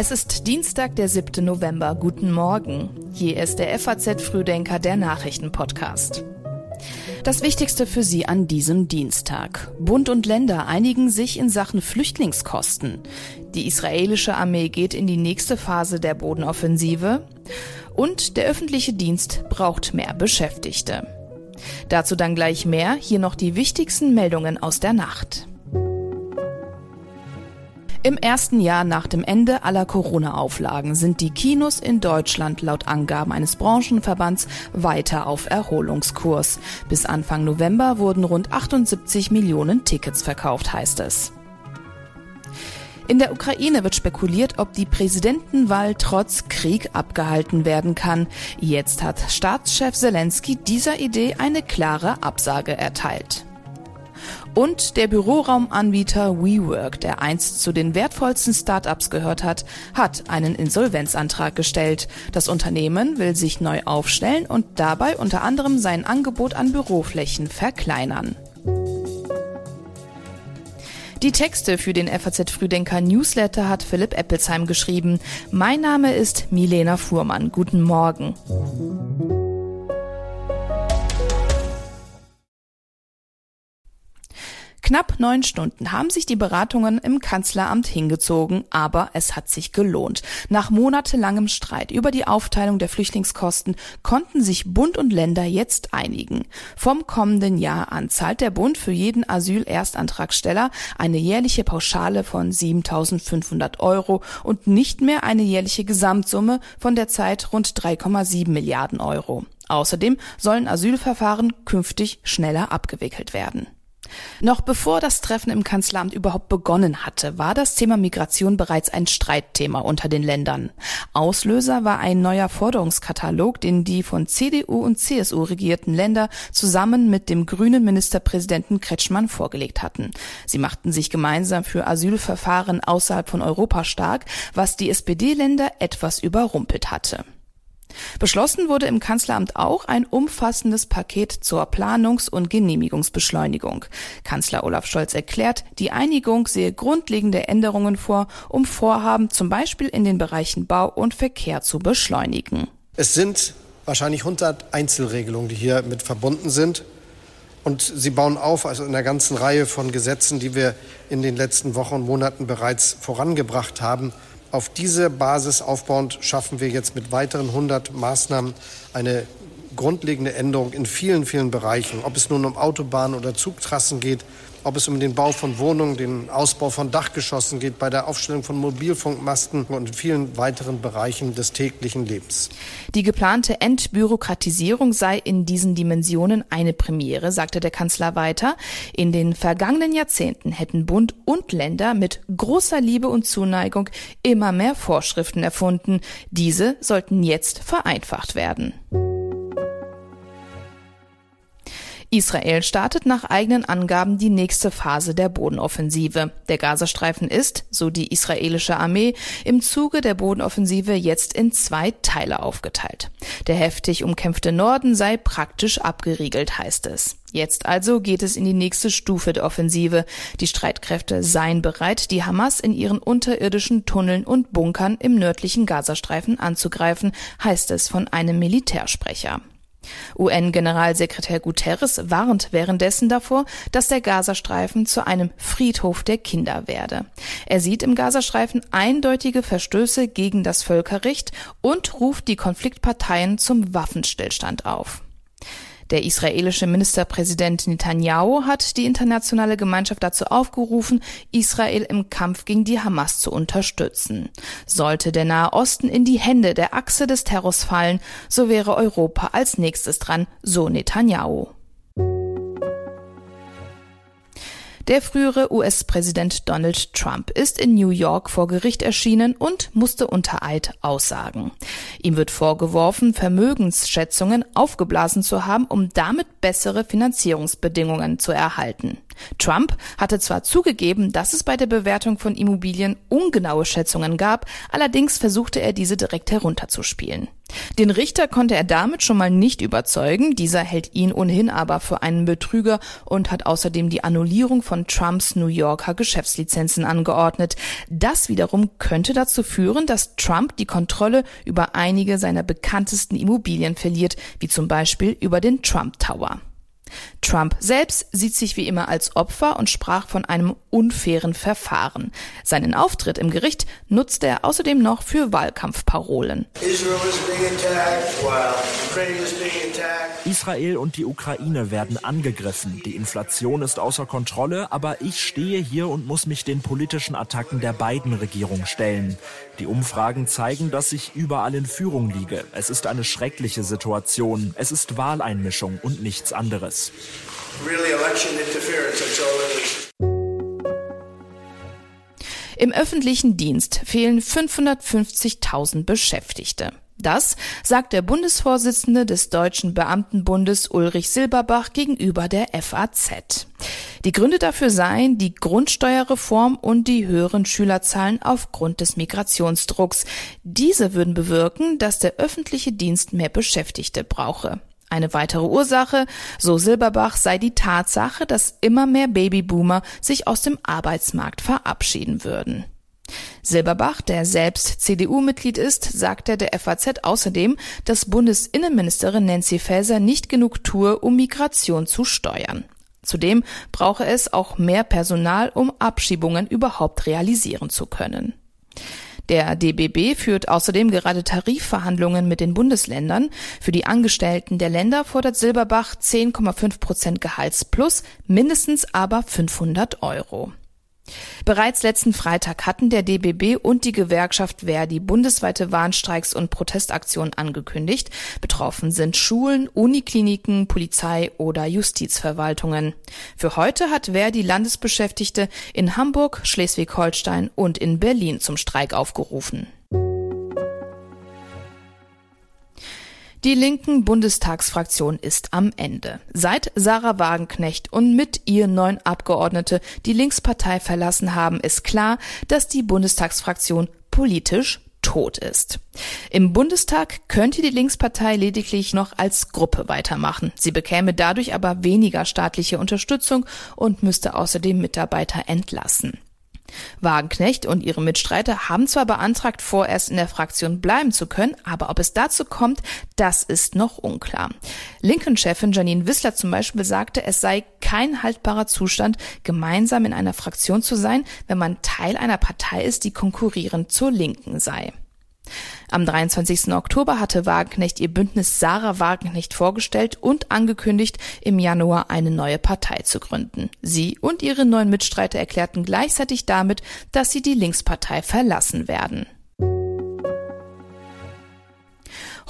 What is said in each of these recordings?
Es ist Dienstag, der 7. November. Guten Morgen. Hier ist der FAZ Frühdenker, der Nachrichtenpodcast. Das Wichtigste für Sie an diesem Dienstag. Bund und Länder einigen sich in Sachen Flüchtlingskosten. Die israelische Armee geht in die nächste Phase der Bodenoffensive. Und der öffentliche Dienst braucht mehr Beschäftigte. Dazu dann gleich mehr. Hier noch die wichtigsten Meldungen aus der Nacht. Im ersten Jahr nach dem Ende aller Corona-Auflagen sind die Kinos in Deutschland laut Angaben eines Branchenverbands weiter auf Erholungskurs. Bis Anfang November wurden rund 78 Millionen Tickets verkauft, heißt es. In der Ukraine wird spekuliert, ob die Präsidentenwahl trotz Krieg abgehalten werden kann. Jetzt hat Staatschef Zelensky dieser Idee eine klare Absage erteilt. Und der Büroraumanbieter WeWork, der einst zu den wertvollsten Startups gehört hat, hat einen Insolvenzantrag gestellt. Das Unternehmen will sich neu aufstellen und dabei unter anderem sein Angebot an Büroflächen verkleinern. Die Texte für den FAZ Frühdenker Newsletter hat Philipp Eppelsheim geschrieben. Mein Name ist Milena Fuhrmann. Guten Morgen. Knapp neun Stunden haben sich die Beratungen im Kanzleramt hingezogen, aber es hat sich gelohnt. Nach monatelangem Streit über die Aufteilung der Flüchtlingskosten konnten sich Bund und Länder jetzt einigen. Vom kommenden Jahr an zahlt der Bund für jeden Asyl-Erstantragsteller eine jährliche Pauschale von 7.500 Euro und nicht mehr eine jährliche Gesamtsumme von der Zeit rund 3,7 Milliarden Euro. Außerdem sollen Asylverfahren künftig schneller abgewickelt werden. Noch bevor das Treffen im Kanzleramt überhaupt begonnen hatte, war das Thema Migration bereits ein Streitthema unter den Ländern. Auslöser war ein neuer Forderungskatalog, den die von CDU und CSU regierten Länder zusammen mit dem grünen Ministerpräsidenten Kretschmann vorgelegt hatten. Sie machten sich gemeinsam für Asylverfahren außerhalb von Europa stark, was die SPD-Länder etwas überrumpelt hatte. Beschlossen wurde im Kanzleramt auch ein umfassendes Paket zur Planungs- und Genehmigungsbeschleunigung. Kanzler Olaf Scholz erklärt, die Einigung sehe grundlegende Änderungen vor, um Vorhaben zum Beispiel in den Bereichen Bau und Verkehr zu beschleunigen. Es sind wahrscheinlich 100 Einzelregelungen, die hier mit verbunden sind. Und sie bauen auf also in einer ganzen Reihe von Gesetzen, die wir in den letzten Wochen und Monaten bereits vorangebracht haben. Auf diese Basis aufbauend schaffen wir jetzt mit weiteren 100 Maßnahmen eine grundlegende Änderung in vielen, vielen Bereichen. Ob es nun um Autobahnen oder Zugtrassen geht, ob es um den Bau von Wohnungen, den Ausbau von Dachgeschossen geht, bei der Aufstellung von Mobilfunkmasten und in vielen weiteren Bereichen des täglichen Lebens. Die geplante Entbürokratisierung sei in diesen Dimensionen eine Premiere, sagte der Kanzler weiter. In den vergangenen Jahrzehnten hätten Bund und Länder mit großer Liebe und Zuneigung immer mehr Vorschriften erfunden. Diese sollten jetzt vereinfacht werden. Israel startet nach eigenen Angaben die nächste Phase der Bodenoffensive. Der Gazastreifen ist, so die israelische Armee, im Zuge der Bodenoffensive jetzt in zwei Teile aufgeteilt. Der heftig umkämpfte Norden sei praktisch abgeriegelt, heißt es. Jetzt also geht es in die nächste Stufe der Offensive. Die Streitkräfte seien bereit, die Hamas in ihren unterirdischen Tunneln und Bunkern im nördlichen Gazastreifen anzugreifen, heißt es von einem Militärsprecher. UN-Generalsekretär Guterres warnt währenddessen davor, dass der Gazastreifen zu einem Friedhof der Kinder werde. Er sieht im Gazastreifen eindeutige Verstöße gegen das Völkerrecht und ruft die Konfliktparteien zum Waffenstillstand auf. Der israelische Ministerpräsident Netanyahu hat die internationale Gemeinschaft dazu aufgerufen, Israel im Kampf gegen die Hamas zu unterstützen. Sollte der Nahe Osten in die Hände der Achse des Terrors fallen, so wäre Europa als nächstes dran, so Netanyahu. Der frühere US-Präsident Donald Trump ist in New York vor Gericht erschienen und musste unter Eid aussagen. Ihm wird vorgeworfen, Vermögensschätzungen aufgeblasen zu haben, um damit bessere Finanzierungsbedingungen zu erhalten. Trump hatte zwar zugegeben, dass es bei der Bewertung von Immobilien ungenaue Schätzungen gab, allerdings versuchte er diese direkt herunterzuspielen. Den Richter konnte er damit schon mal nicht überzeugen, dieser hält ihn ohnehin aber für einen Betrüger und hat außerdem die Annullierung von Trumps New Yorker Geschäftslizenzen angeordnet. Das wiederum könnte dazu führen, dass Trump die Kontrolle über einige seiner bekanntesten Immobilien verliert, wie zum Beispiel über den Trump Tower. Trump selbst sieht sich wie immer als Opfer und sprach von einem unfairen Verfahren. Seinen Auftritt im Gericht nutzte er außerdem noch für Wahlkampfparolen. Israel und die Ukraine werden angegriffen. Die Inflation ist außer Kontrolle, aber ich stehe hier und muss mich den politischen Attacken der beiden Regierungen stellen. Die Umfragen zeigen, dass ich überall in Führung liege. Es ist eine schreckliche Situation. Es ist Wahleinmischung und nichts anderes. Im öffentlichen Dienst fehlen 550.000 Beschäftigte. Das sagt der Bundesvorsitzende des Deutschen Beamtenbundes Ulrich Silberbach gegenüber der FAZ. Die Gründe dafür seien die Grundsteuerreform und die höheren Schülerzahlen aufgrund des Migrationsdrucks. Diese würden bewirken, dass der öffentliche Dienst mehr Beschäftigte brauche. Eine weitere Ursache, so Silberbach, sei die Tatsache, dass immer mehr Babyboomer sich aus dem Arbeitsmarkt verabschieden würden. Silberbach, der selbst CDU-Mitglied ist, sagte der FAZ außerdem, dass Bundesinnenministerin Nancy Faeser nicht genug tue, um Migration zu steuern. Zudem brauche es auch mehr Personal, um Abschiebungen überhaupt realisieren zu können. Der DBB führt außerdem gerade Tarifverhandlungen mit den Bundesländern. Für die Angestellten der Länder fordert Silberbach 10,5 Prozent Gehaltsplus, mindestens aber 500 Euro. Bereits letzten Freitag hatten der DBB und die Gewerkschaft Verdi bundesweite Warnstreiks und Protestaktionen angekündigt. Betroffen sind Schulen, Unikliniken, Polizei oder Justizverwaltungen. Für heute hat Verdi Landesbeschäftigte in Hamburg, Schleswig-Holstein und in Berlin zum Streik aufgerufen. Die linken Bundestagsfraktion ist am Ende. Seit Sarah Wagenknecht und mit ihr neun Abgeordnete die Linkspartei verlassen haben, ist klar, dass die Bundestagsfraktion politisch tot ist. Im Bundestag könnte die Linkspartei lediglich noch als Gruppe weitermachen. Sie bekäme dadurch aber weniger staatliche Unterstützung und müsste außerdem Mitarbeiter entlassen. Wagenknecht und ihre Mitstreiter haben zwar beantragt, vorerst in der Fraktion bleiben zu können, aber ob es dazu kommt, das ist noch unklar. Lincoln-Chefin Janine Wissler zum Beispiel sagte, es sei kein haltbarer Zustand, gemeinsam in einer Fraktion zu sein, wenn man Teil einer Partei ist, die konkurrierend zur Linken sei. Am 23. Oktober hatte Wagenknecht ihr Bündnis Sarah Wagenknecht vorgestellt und angekündigt, im Januar eine neue Partei zu gründen. Sie und ihre neuen Mitstreiter erklärten gleichzeitig damit, dass sie die Linkspartei verlassen werden.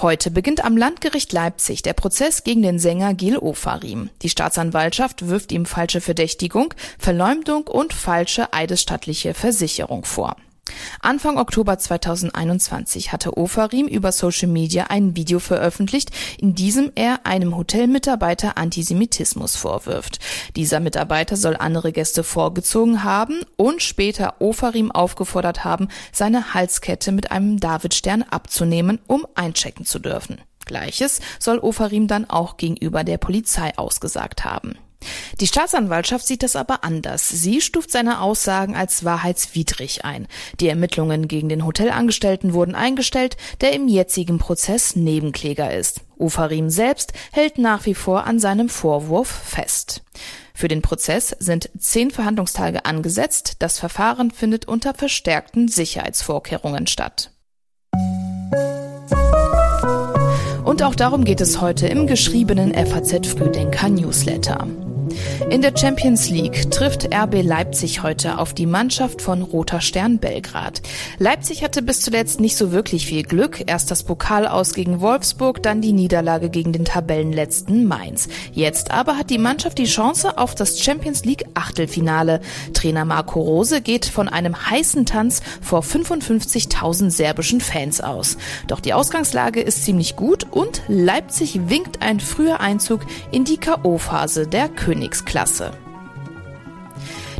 Heute beginnt am Landgericht Leipzig der Prozess gegen den Sänger Gil Ofarim. Die Staatsanwaltschaft wirft ihm falsche Verdächtigung, Verleumdung und falsche eidesstattliche Versicherung vor. Anfang Oktober 2021 hatte Ofarim über Social Media ein Video veröffentlicht, in diesem er einem Hotelmitarbeiter Antisemitismus vorwirft. Dieser Mitarbeiter soll andere Gäste vorgezogen haben und später Ofarim aufgefordert haben, seine Halskette mit einem Davidstern abzunehmen, um einchecken zu dürfen. Gleiches soll Ofarim dann auch gegenüber der Polizei ausgesagt haben. Die Staatsanwaltschaft sieht das aber anders. Sie stuft seine Aussagen als wahrheitswidrig ein. Die Ermittlungen gegen den Hotelangestellten wurden eingestellt, der im jetzigen Prozess Nebenkläger ist. Ufarim selbst hält nach wie vor an seinem Vorwurf fest. Für den Prozess sind zehn Verhandlungstage angesetzt. Das Verfahren findet unter verstärkten Sicherheitsvorkehrungen statt. Und auch darum geht es heute im geschriebenen FAZ Frühdenker Newsletter. In der Champions League trifft RB Leipzig heute auf die Mannschaft von Roter Stern Belgrad. Leipzig hatte bis zuletzt nicht so wirklich viel Glück. Erst das Pokal aus gegen Wolfsburg, dann die Niederlage gegen den Tabellenletzten Mainz. Jetzt aber hat die Mannschaft die Chance auf das Champions League Achtelfinale. Trainer Marco Rose geht von einem heißen Tanz vor 55.000 serbischen Fans aus. Doch die Ausgangslage ist ziemlich gut und Leipzig winkt ein früher Einzug in die K.O.-Phase der Königsklasse.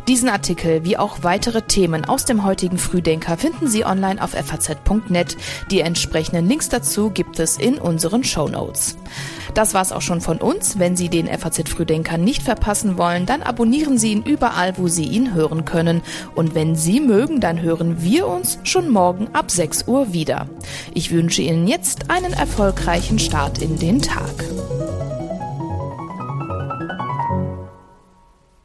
Diesen Artikel wie auch weitere Themen aus dem heutigen Frühdenker finden Sie online auf faz.net. Die entsprechenden Links dazu gibt es in unseren Show Notes. Das war's auch schon von uns. Wenn Sie den FAZ Frühdenker nicht verpassen wollen, dann abonnieren Sie ihn überall, wo Sie ihn hören können. Und wenn Sie mögen, dann hören wir uns schon morgen ab 6 Uhr wieder. Ich wünsche Ihnen jetzt einen erfolgreichen Start in den Tag.